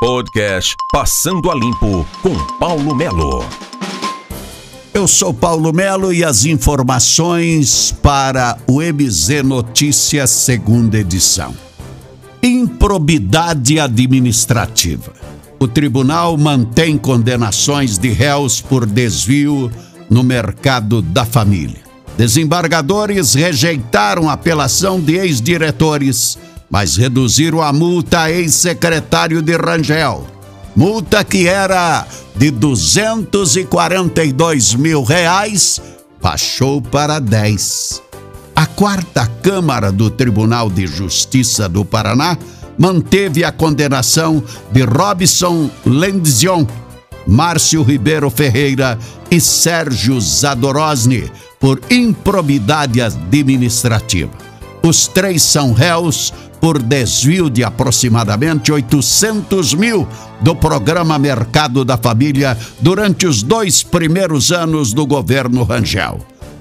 Podcast Passando a Limpo com Paulo Melo. Eu sou Paulo Melo e as informações para o MZ Notícias, segunda edição. Improbidade administrativa. O tribunal mantém condenações de réus por desvio no mercado da família. Desembargadores rejeitaram apelação de ex-diretores mas reduziram a multa ex-secretário de Rangel. Multa que era de 242 mil reais, baixou para 10. A quarta Câmara do Tribunal de Justiça do Paraná manteve a condenação de Robson Lendzion, Márcio Ribeiro Ferreira e Sérgio Zadorosny por improbidade administrativa. Os três são réus por desvio de aproximadamente 800 mil do programa Mercado da Família durante os dois primeiros anos do governo Rangel.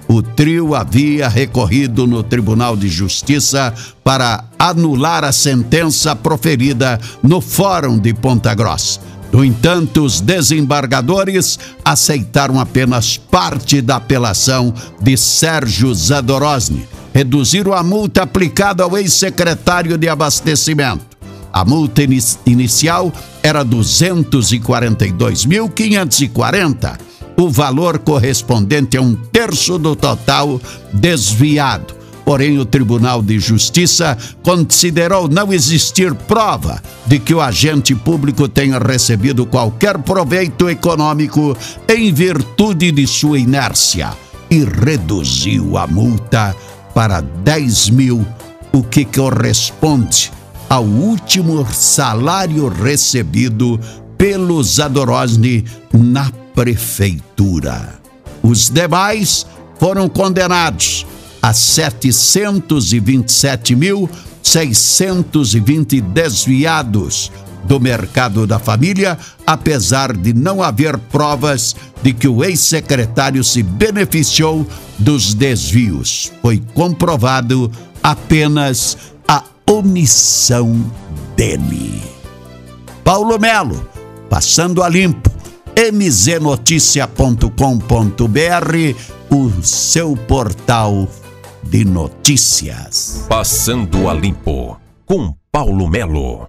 O trio havia recorrido no Tribunal de Justiça para anular a sentença proferida no Fórum de Ponta Grossa. No entanto, os desembargadores aceitaram apenas parte da apelação de Sérgio Zadorosny reduziram a multa aplicada ao ex-secretário de Abastecimento. A multa inicial era 242.540, o valor correspondente a um terço do total desviado. Porém, o Tribunal de Justiça considerou não existir prova de que o agente público tenha recebido qualquer proveito econômico em virtude de sua inércia e reduziu a multa para 10 mil, o que corresponde ao último salário recebido pelo Zadorosny na prefeitura. Os demais foram condenados a 727.620 desviados do mercado da família, apesar de não haver provas de que o ex-secretário se beneficiou dos desvios. Foi comprovado apenas a omissão dele. Paulo Melo, passando a limpo, mznoticia.com.br, o seu portal de notícias. Passando a limpo com Paulo Melo.